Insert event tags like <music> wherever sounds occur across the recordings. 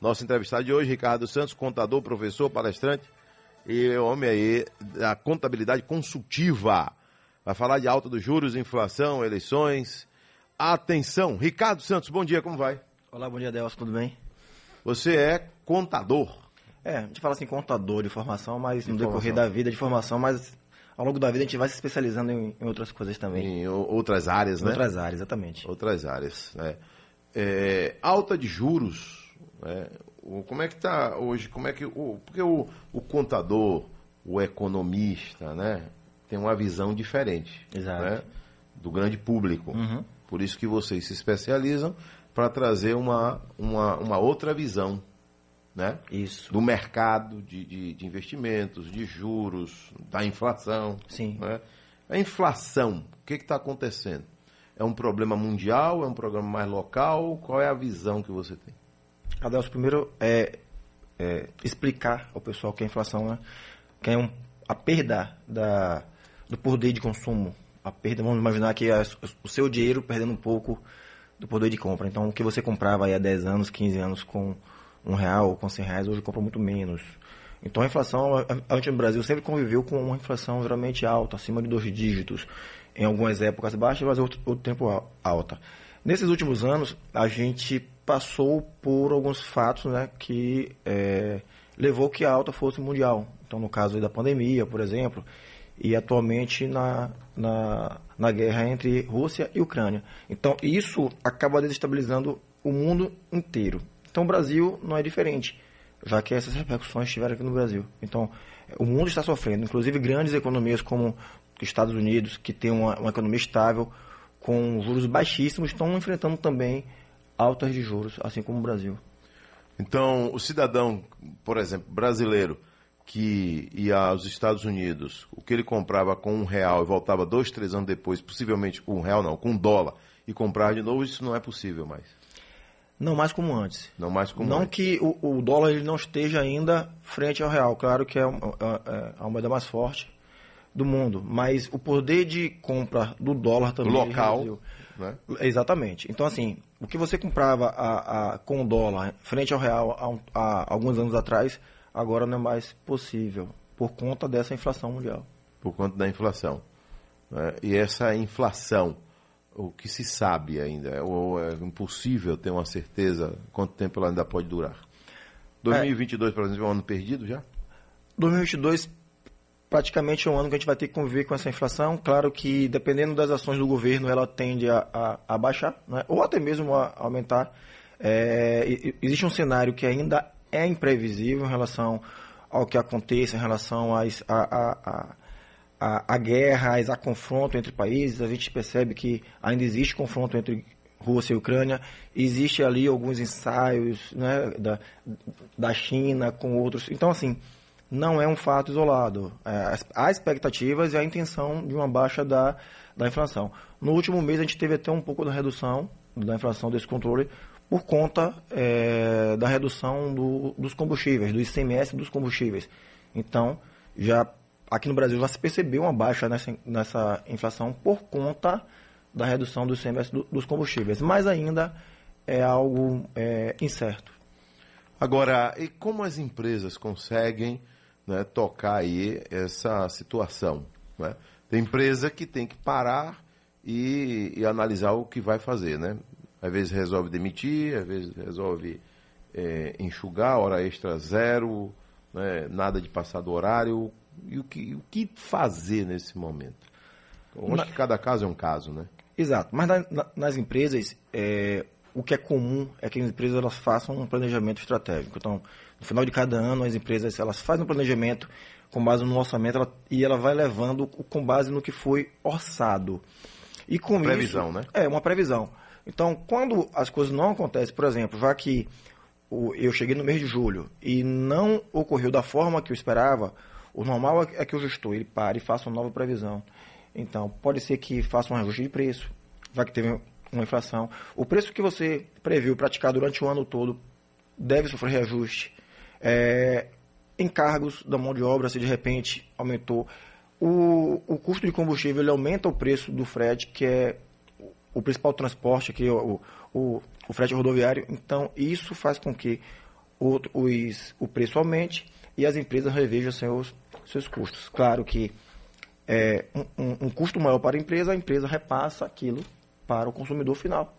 Nosso entrevistado de hoje, Ricardo Santos, contador, professor, palestrante e homem aí da contabilidade consultiva. Vai falar de alta dos juros, inflação, eleições. Atenção, Ricardo Santos, bom dia, como vai? Olá, bom dia, Delcio, tudo bem? Você é contador. É, a gente fala assim contador de formação, mas de no formação. decorrer da vida de formação, mas ao longo da vida a gente vai se especializando em, em outras coisas também. Em outras áreas, em né? Outras áreas, exatamente. Outras áreas, né? É, alta de juros, né? como é que está hoje? Como é que o, porque o, o contador, o economista, né, tem uma visão diferente, né, do grande público. Uhum. Por isso que vocês se especializam para trazer uma, uma, uma outra visão, né, isso. do mercado de, de, de investimentos, de juros, da inflação. Sim. Né? A inflação, o que está acontecendo? É um problema mundial? É um problema mais local? Qual é a visão que você tem? Adelso, primeiro é, é, explicar ao pessoal que a inflação né, que é um, a perda da, do poder de consumo. A perda, vamos imaginar que o seu dinheiro perdendo um pouco do poder de compra. Então, o que você comprava aí há 10 anos, 15 anos com um real, com 100 reais, hoje compra muito menos. Então, a inflação, a gente no Brasil sempre conviveu com uma inflação geralmente alta, acima de dois dígitos. Em algumas épocas baixa, mas outro, outro tempo alta. Nesses últimos anos, a gente passou por alguns fatos né, que é, levou que a alta fosse mundial. Então, no caso da pandemia, por exemplo, e atualmente na, na, na guerra entre Rússia e Ucrânia. Então, isso acaba desestabilizando o mundo inteiro. Então, o Brasil não é diferente, já que essas repercussões estiveram aqui no Brasil. Então, o mundo está sofrendo, inclusive grandes economias como os Estados Unidos, que tem uma, uma economia estável, com juros baixíssimos, estão enfrentando também altas de juros, assim como o Brasil. Então, o cidadão, por exemplo, brasileiro, que ia aos Estados Unidos, o que ele comprava com um real e voltava dois, três anos depois, possivelmente com um real não, com um dólar, e comprar de novo, isso não é possível mais. Não mais como antes. Não mais como não antes. que o, o, dólar ele não esteja ainda frente ao real. Claro que é, é, é a moeda mais forte do mundo, mas o poder de compra do dólar também local, né? Exatamente. Então assim, o que você comprava a, a, com o dólar frente ao real há, alguns anos atrás, agora não é mais possível, por conta dessa inflação mundial. Por conta da inflação. Né? E essa inflação, o que se sabe ainda, ou é impossível ter uma certeza quanto tempo ela ainda pode durar? 2022, é. por exemplo, é um ano perdido já? 2022 praticamente um ano que a gente vai ter que conviver com essa inflação. Claro que, dependendo das ações do governo, ela tende a, a, a baixar, né? ou até mesmo a, aumentar. É, existe um cenário que ainda é imprevisível em relação ao que aconteça, em relação às, a, a, a, a guerras, a confronto entre países. A gente percebe que ainda existe confronto entre Rússia e Ucrânia. Existe ali alguns ensaios né, da, da China com outros. Então, assim, não é um fato isolado. É, há expectativas e a intenção de uma baixa da, da inflação. No último mês, a gente teve até um pouco da redução da inflação desse controle por conta é, da redução do, dos combustíveis, do ICMS dos combustíveis. Então, já aqui no Brasil já se percebeu uma baixa nessa, nessa inflação por conta da redução do ICMS do, dos combustíveis, mas ainda é algo é, incerto. Agora, e como as empresas conseguem né, tocar aí essa situação. Né? Tem empresa que tem que parar e, e, analisar o que vai fazer, né? Às vezes resolve demitir, às vezes resolve é, enxugar, hora extra zero, né? nada de passar do horário. E o que, o que fazer nesse momento? Eu acho que cada caso é um caso, né? Exato. Mas na, na, nas empresas, é, o que é comum é que as empresas elas façam um planejamento estratégico. Então, no final de cada ano, as empresas elas fazem um planejamento com base no orçamento ela, e ela vai levando com base no que foi orçado. E com uma previsão, isso, né? É, uma previsão. Então, quando as coisas não acontecem, por exemplo, já que eu cheguei no mês de julho e não ocorreu da forma que eu esperava, o normal é que o gestor ele pare e faça uma nova previsão. Então, pode ser que faça um ajuste de preço, já que teve uma inflação. O preço que você previu praticar durante o ano todo deve sofrer reajuste é, encargos da mão de obra, se de repente aumentou. O, o custo de combustível ele aumenta o preço do frete, que é o principal transporte aqui, o, o, o frete rodoviário. Então, isso faz com que outro, os, o preço aumente e as empresas revejam seus, seus custos. Claro que é, um, um, custo maior para a empresa, a empresa repassa aquilo para o consumidor final.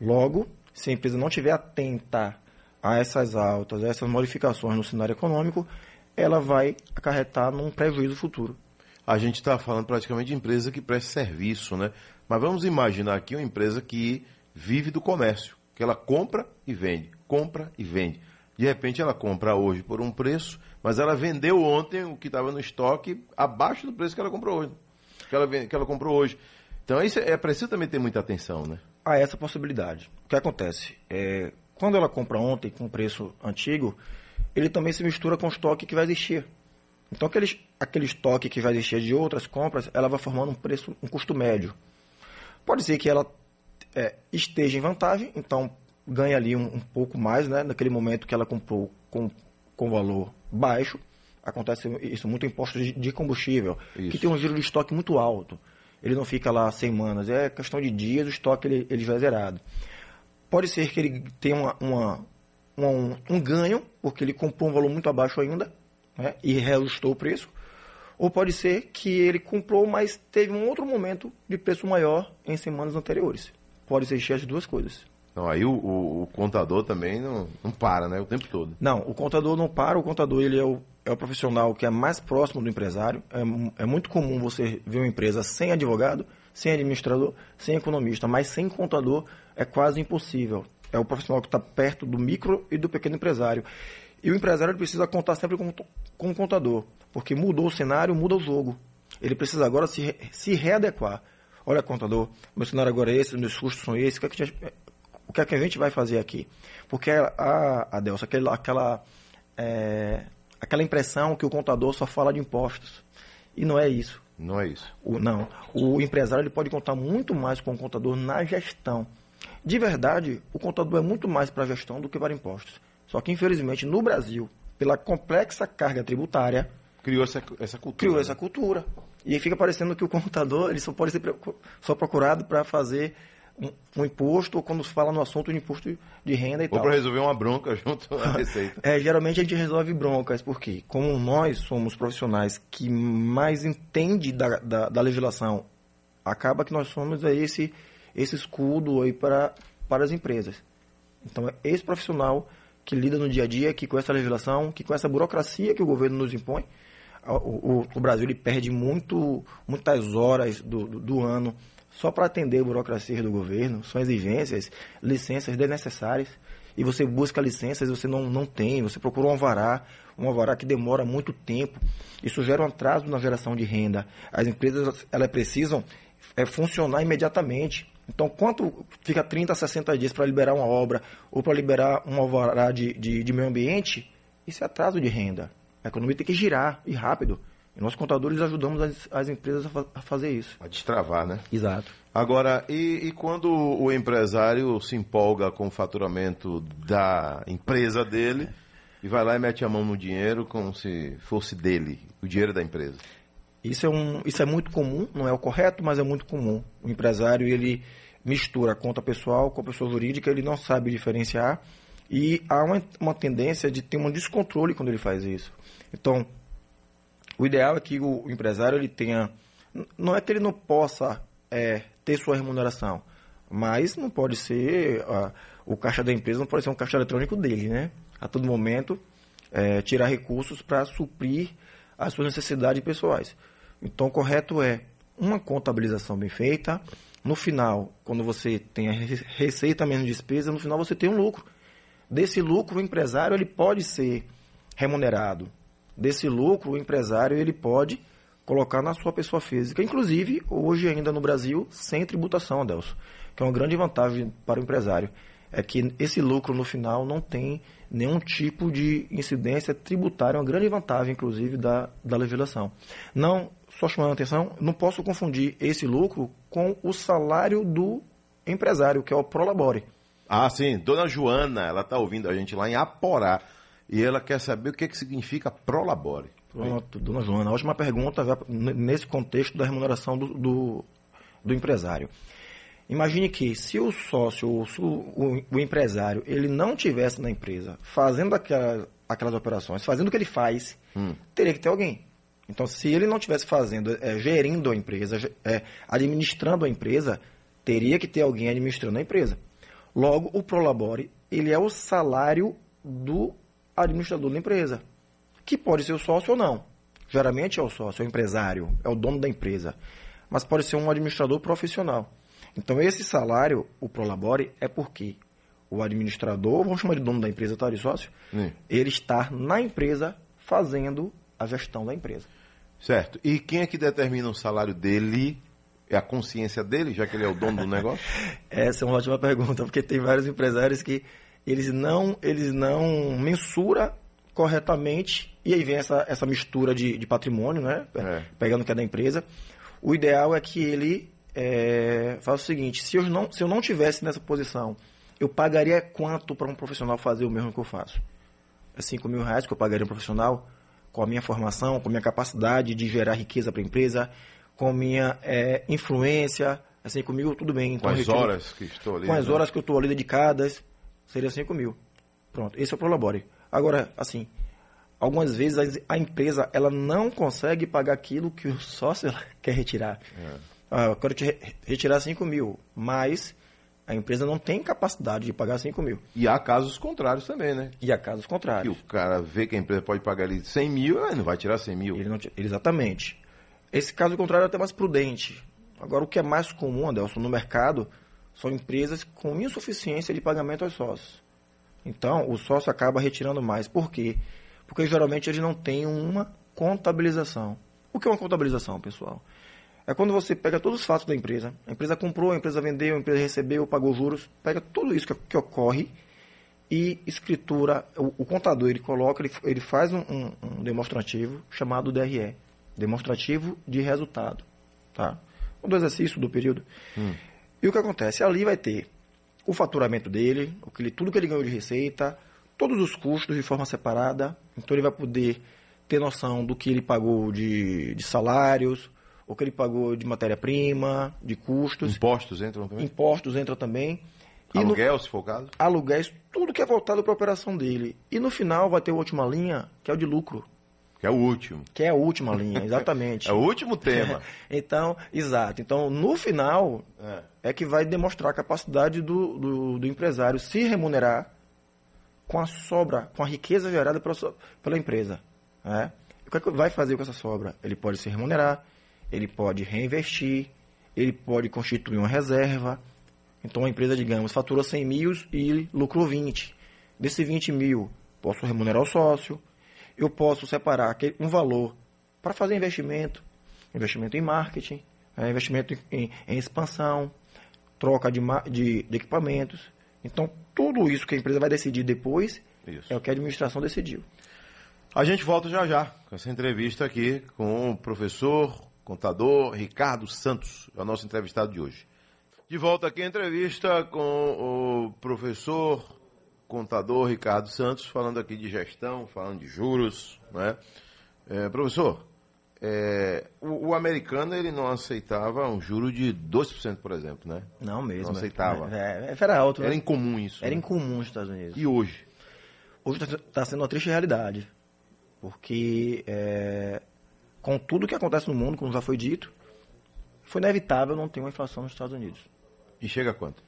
Logo, se a empresa não estiver atenta a essas altas, a essas modificações no cenário econômico, ela vai acarretar num prejuízo futuro. A gente está falando praticamente de empresa que presta serviço, né? Mas vamos imaginar aqui uma empresa que vive do comércio, que ela compra e vende, compra e vende. De repente ela compra hoje por um preço, mas ela vendeu ontem o que estava no estoque abaixo do preço que ela comprou hoje. Que ela, que ela comprou hoje. Então isso é preciso também ter muita atenção, né? Há essa possibilidade. O que acontece? É, quando ela compra ontem com preço antigo, ele também se mistura com o estoque que vai existir. Então aquele, aquele estoque que vai existir de outras compras, ela vai formando um preço, um custo médio. Pode ser que ela é, esteja em vantagem, então ganha ali um, um, pouco mais, né? Naquele momento que ela comprou com, com valor baixo. Acontece isso muito em postos de, de combustível, isso. que tem um giro de estoque muito alto. Ele não fica lá semanas, é questão de dias, o estoque ele, ele já é zerado. Pode ser que ele tenha uma, uma, uma um, um, ganho, porque ele comprou um valor muito abaixo ainda né, e reajustou o preço. Ou pode ser que ele comprou, mas teve um outro momento de preço maior em semanas anteriores. Pode existir as duas coisas. Então, aí o, o, o, contador também não, não para, né? O tempo todo. Não, o contador não para. O contador ele é o, é o profissional que é mais próximo do empresário. É, é muito comum você ver uma empresa sem advogado, sem administrador, sem economista, mas sem contador é quase impossível. É o profissional que está perto do micro e do pequeno empresário. E o empresário precisa contar sempre com, com o contador, porque mudou o cenário, muda o jogo. Ele precisa agora se, se readequar. Olha, contador, meu cenário agora é esse, meus custos são esses, o que, é que, gente, o que, é que a gente vai fazer aqui? Porque a, a Delcio, aquela, aquela, é, aquela impressão que o contador só fala de impostos. E não é isso. Não é isso. O, não. O empresário ele pode contar muito mais com o contador na gestão. De verdade, o contador é muito mais para a gestão do que para impostos. Só que, infelizmente, no Brasil, pela complexa carga tributária. Criou essa, essa cultura. Criou né? essa cultura. E aí fica parecendo que o contador ele só pode ser só procurado para fazer um, um, imposto ou quando se fala no assunto de imposto de renda e ou tal. Ou para resolver uma bronca <laughs> junto à <laughs> receita. é, geralmente a gente resolve broncas, porque como nós somos profissionais que mais entende da, da, da legislação, acaba que nós somos esse, esse escudo aí para, para as empresas. Então é esse profissional que lida no dia a dia, que com essa legislação, que com essa burocracia que o governo nos impõe, o, o, o Brasil ele perde muito, muitas horas do, do, do ano só para atender a burocracia do governo, são exigências, licenças desnecessárias, e você busca licenças e você não, não tem, você procura um alvará, um alvará que demora muito tempo, isso gera um atraso na geração de renda. As empresas elas precisam é, funcionar imediatamente. Então, quanto fica 30, 60 dias para liberar uma obra ou para liberar um alvará de, de, de meio ambiente, isso é atraso de renda. A economia tem que girar e rápido. E nós, contadores, ajudamos as, as empresas a, fa a, fazer isso. A destravar, né? Exato. Agora, e, e, quando o empresário se empolga com o faturamento da empresa dele e vai lá e mete a mão no dinheiro como se fosse dele, o dinheiro da empresa? Isso é, um, isso é muito comum, não é o correto, mas é muito comum. O empresário, ele mistura a conta pessoal com a pessoa jurídica, ele não sabe diferenciar e há uma, uma tendência de ter um descontrole quando ele faz isso. Então, o ideal é que o empresário ele tenha. Não é que ele não possa é, ter sua remuneração, mas não pode ser. o caixa da empresa não pode ser um caixa eletrônico dele, né? A todo momento, é, tirar recursos para suprir as suas necessidades pessoais. Então, o correto é uma contabilização bem feita. No final, quando você tem a receita menos despesa, no final você tem um lucro. Desse lucro, o empresário ele pode ser remunerado desse lucro, o empresário ele pode colocar na sua pessoa física, inclusive hoje ainda no Brasil, sem tributação, Adelso, que é uma grande vantagem para o empresário. É que esse lucro no final não tem nenhum tipo de incidência tributária, é uma grande vantagem, inclusive, da, da legislação. Não, só chamando a atenção, não posso confundir esse lucro com o salário do empresário, que é o Prolabore. Ah, sim. Dona Joana, ela está ouvindo a gente lá em Aporá e ela quer saber o que, que significa prolabore. Pronto, dona Joana, ótima pergunta nesse contexto da remuneração do, do, do empresário. Imagine que se o sócio, o, o, o empresário, ele não tivesse na empresa fazendo aquela, aquelas operações, fazendo o que ele faz, hum. teria que ter alguém. Então, se ele não estivesse fazendo, é, gerindo a empresa, é, administrando a empresa, teria que ter alguém administrando a empresa. Logo, o Prolabore, ele é o salário do administrador da empresa, que pode ser o sócio ou não. Geralmente é o sócio, é o empresário, é o dono da empresa, mas pode ser um administrador profissional. Então, esse salário, o Prolabore, é porque o administrador, vamos chamar de dono da empresa, tá, de sócio, Sim. ele está na empresa fazendo a gestão da empresa. Certo. E quem é que determina o salário dele? É a consciência dele, já que ele é o dono do negócio? <laughs> Essa é uma ótima pergunta, porque tem vários empresários que eles não, eles não mensuram corretamente e aí vem essa, essa mistura de, de patrimônio, né? É. Pegando o que é da empresa. O ideal é que ele é, faça o seguinte: se eu, não, se eu não tivesse nessa posição, eu pagaria quanto para um profissional fazer o mesmo que eu faço? É 5 mil reais que eu pagaria um profissional? com a minha formação, com a minha capacidade de gerar riqueza para a empresa, com minha é, influência, assim, comigo tudo bem. Então, com as horas que estou ali. Com as né? horas que eu estou ali dedicadas, seria 5 mil. Pronto, esse é o Prolabore. Agora, assim, algumas vezes a empresa ela não consegue pagar aquilo que o sócio <laughs> quer retirar. É. Ah, eu quero te retirar 5 mil, mas a empresa não tem capacidade de pagar 5 mil. E há casos contrários também, né? E há casos contrários. Que o cara vê que a empresa pode pagar ali 100 mil, ele não vai tirar 100 mil. Ele não, exatamente. Esse caso contrário é até mais prudente. Agora, o que é mais comum, Adelson, no mercado, são empresas com insuficiência de pagamento aos sócios. Então, o sócio acaba retirando mais. Por quê? Porque geralmente ele não tem uma contabilização. O que é uma contabilização, pessoal? É quando você pega todos os fatos da empresa. A empresa comprou, a empresa vendeu, a empresa recebeu, pagou juros. Pega tudo isso que, que ocorre e escritura. O, o, contador ele coloca, ele, ele faz um, um, um, demonstrativo chamado DRE demonstrativo de resultado. Tá? Um do exercício do período. Hum. E o que acontece? Ali vai ter o faturamento dele, tudo que ele ganhou de receita, todos os custos de forma separada. Então ele vai poder ter noção do que ele pagou de, de salários, o que ele pagou de matéria-prima, de custos. Impostos entram também? Impostos entram também. Aluguel, no, se for o caso? Aluguéis, tudo que é voltado para a operação dele. E no final vai ter a última linha, que é o de lucro. Que é o último. Que é a última linha, exatamente. <laughs> é o último tema. <laughs> então, exato. Então, no final, é, é que vai demonstrar a capacidade do, do, do, empresário se remunerar com a sobra, com a riqueza gerada pela, pela empresa. Né? O que, é que vai fazer com essa sobra? Ele pode se remunerar, ele pode reinvestir, ele pode constituir uma reserva. Então a empresa, digamos, faturou 100 mil e lucrou 20. Desse 20 mil, posso remunerar o sócio, eu posso separar um valor para fazer investimento, investimento em marketing, né, investimento em, em, expansão, troca de, de, de, equipamentos. Então, tudo isso que a empresa vai decidir depois isso. é o que a administração decidiu. A gente volta já já com essa entrevista aqui com o professor contador Ricardo Santos, é o nosso entrevistado de hoje. De volta aqui a entrevista com o professor contador Ricardo Santos, falando aqui de gestão, falando de juros, né? É, professor, é, o, o, americano ele não aceitava um juro de 2%, por exemplo, né? Não mesmo. Não aceitava. É, é, era alto. Era né? incomum isso. Era né? incomum nos Estados Unidos. E hoje? Hoje está tá sendo uma triste realidade. Porque é, com tudo que acontece no mundo, como já foi dito, foi inevitável não ter uma inflação nos Estados Unidos. E chega a quanto?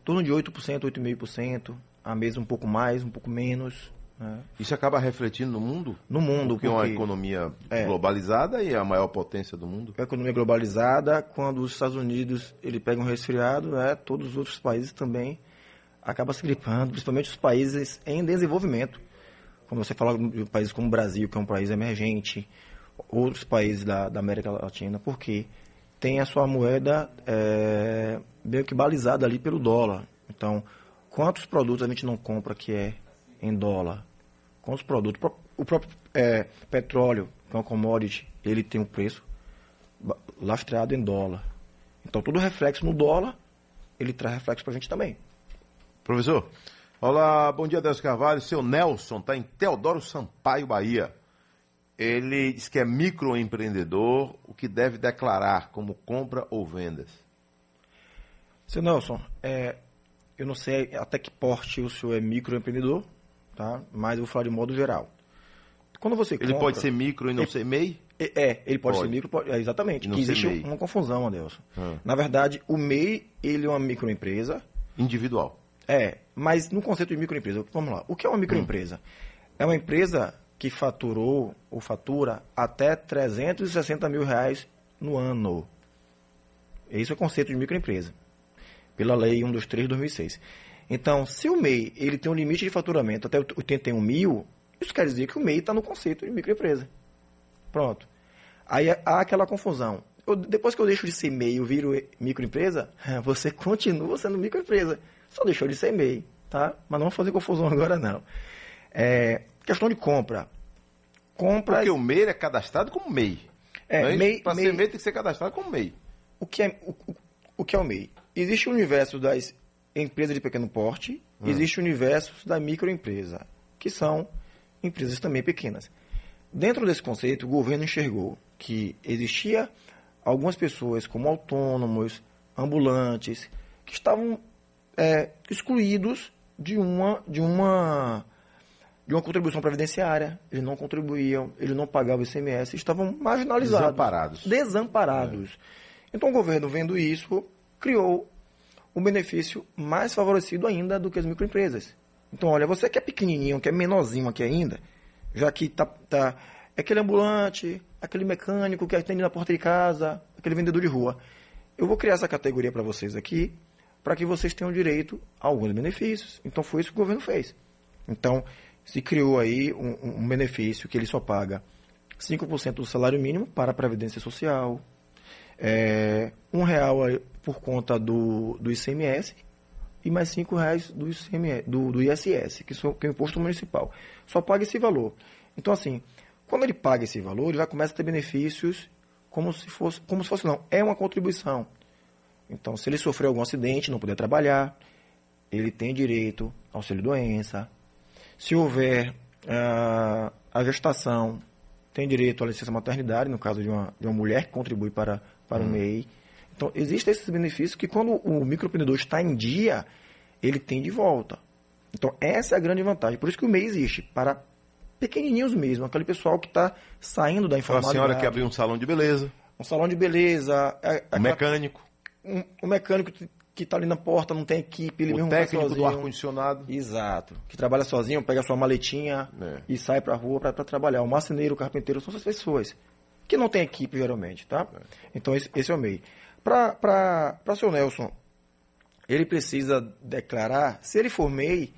Em torno de 8%, 8,5%, a mesa um pouco mais, um pouco menos. Né? Isso acaba refletindo no mundo? No mundo. Porque, porque é uma economia é, globalizada e a maior potência do mundo? É a economia globalizada, quando os Estados Unidos ele pega um resfriado, né, todos os outros países também acabam se gripando, principalmente os países em desenvolvimento. Quando você fala de países como o Brasil, que é um país emergente, outros países da, da América Latina, porque tem a sua moeda é, meio que balizada ali pelo dólar. Então, quantos produtos a gente não compra que é em dólar? Quantos produtos? O próprio é, petróleo, que é uma commodity, ele tem um preço lastreado em dólar. Então, todo reflexo no dólar, ele traz reflexo para a gente também. Professor, olá, bom dia, Deus Carvalho. Seu Nelson está em Teodoro Sampaio, Bahia. Ele diz que é microempreendedor, o que deve declarar como compra ou vendas? Seu Nelson, é, eu não sei até que porte o senhor é microempreendedor, tá? mas eu vou falar de modo geral. Quando você Ele compra- pode ser micro e não Ele- ser MEI? É, é, ele pode, Pode. ser micro, pode- é, exatamente. Não Que existe MEI. uma confusão, Adelson. Ah. Na verdade, o MEI, ele é uma microempresa, Individual. é, mas no conceito de microempresa, vamos lá. O que é uma microempresa? É uma empresa que faturou ou fatura até 360 mil reais no ano. Esse é o conceito de microempresa, pela lei 123 de 2006. Então, se o MEI ele tem um limite de faturamento até 81 mil, isso quer dizer que o MEI está no conceito de microempresa. Pronto. Aí há aquela confusão. Eu- depois que eu deixo de ser MEI e eu viro microempresa, <laughs> você continua sendo microempresa. Só deixou de ser MEI, tá? Mas não vamos fazer confusão <laughs> agora, não. É, questão de compra. Compra. Porque o MEI é cadastrado como MEI. É, MEI- Para ser MEI- MEI tem que ser cadastrado como MEI. O que é o, o- o que é o MEI? Existe o universo das empresas de pequeno porte, existe o universo da microempresa, que são empresas também pequenas. Dentro desse conceito, o governo enxergou que existia algumas pessoas como autônomos, ambulantes, que estavam é, excluídos de uma de uma de uma contribuição previdenciária. Eles não contribuíam, eles não pagavam ICMS, estavam marginalizados, Desamparados. desamparados. Então o governo, vendo isso, criou um benefício mais favorecido ainda do que as microempresas. Então, olha, você que é pequenininho, que é menorzinho aqui ainda, já que tá, tá é aquele ambulante, aquele mecânico que atende na porta de casa, aquele vendedor de rua. Eu vou criar essa categoria para vocês aqui, para que vocês tenham direito a alguns benefícios. Então, foi isso que o governo fez. Então, se criou aí um, um- benefício que ele só paga 5% do salário mínimo para a Previdência Social, é, um real por conta do, do ICMS e mais cinco reais do, ICMS, do, do ISS, que, são, que é o imposto municipal. Só paga esse valor. Então, assim, quando ele paga esse valor, ele já começa a ter benefícios como se fosse, como se fosse não, é uma contribuição. Então, se ele sofreu algum acidente, não puder trabalhar, ele tem direito ao auxílio-doença. Se houver ah, a gestação, tem direito à licença maternidade, no caso de uma, de uma mulher que contribui para, para o MEI. Então, existem esses benefícios que quando o microempreendedor está em dia, ele tem de volta. Então, essa é a grande vantagem. Por isso que o MEI existe, para pequenininhos mesmo, aquele pessoal que está saindo da Então, a informalidade. senhora que abriu um salão de beleza, Um salão de beleza, é- um aquela- mecânico, um, um mecânico que está ali na porta, não tem equipe, ele o mesmo vai técnico do ar-condicionado. Exato. Que trabalha sozinho, pega a sua maletinha É. e sai pra rua para trabalhar. O marceneiro, o carpinteiro, são essas pessoas que não tem equipe geralmente, tá? É. Então esse, esse é o MEI. Para o seu Nelson, ele precisa declarar, se ele for MEI,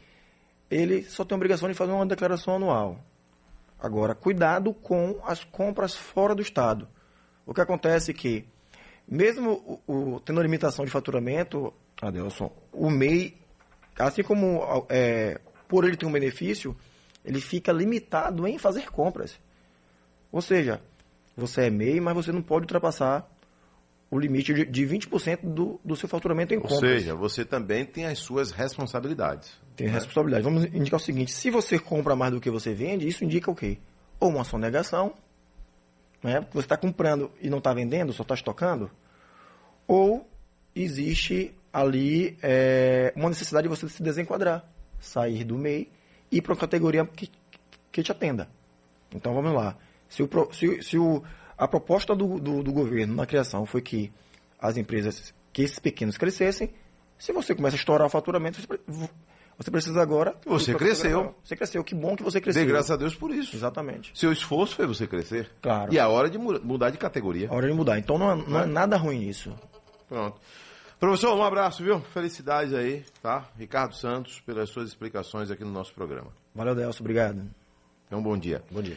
ele só tem a obrigação de fazer uma declaração anual. Agora, cuidado com as compras fora do Estado. O que acontece é que, mesmo o, o- tendo limitação de faturamento, Adelson, o MEI, assim como é, por ele ter um benefício, ele fica limitado em fazer compras. Ou seja, você é MEI, mas você não pode ultrapassar o limite de, de 20% do, do seu faturamento em Ou compras. seja, você também tem as suas responsabilidades. Tem responsabilidade. Vamos indicar o seguinte: se você compra mais do que você vende, isso indica o quê? Ou uma sonegação, né? Porque você está comprando e não está vendendo, só está estocando. Ou existe ali é, uma necessidade de você se desenquadrar, sair do MEI e ir para uma categoria que, que te atenda. Então vamos lá. Se, o, se, se o, a proposta do, do, do governo na criação foi que as empresas, que esses pequenos crescessem, se você começa a estourar o faturamento, você, você precisa agora. Você cresceu. Você cresceu. Que bom que você cresceu. Dê graças a Deus por isso. Exatamente. Seu esforço foi você crescer. Claro. E é a hora de mu- mudar de categoria. A hora de mudar. Então não é, não é nada ruim isso. Pronto. Professor, um abraço, viu? Felicidades aí, tá? Ricardo Santos, pelas suas explicações aqui no nosso programa. Valeu, Delcio. Obrigado. Então, um bom dia. Bom dia.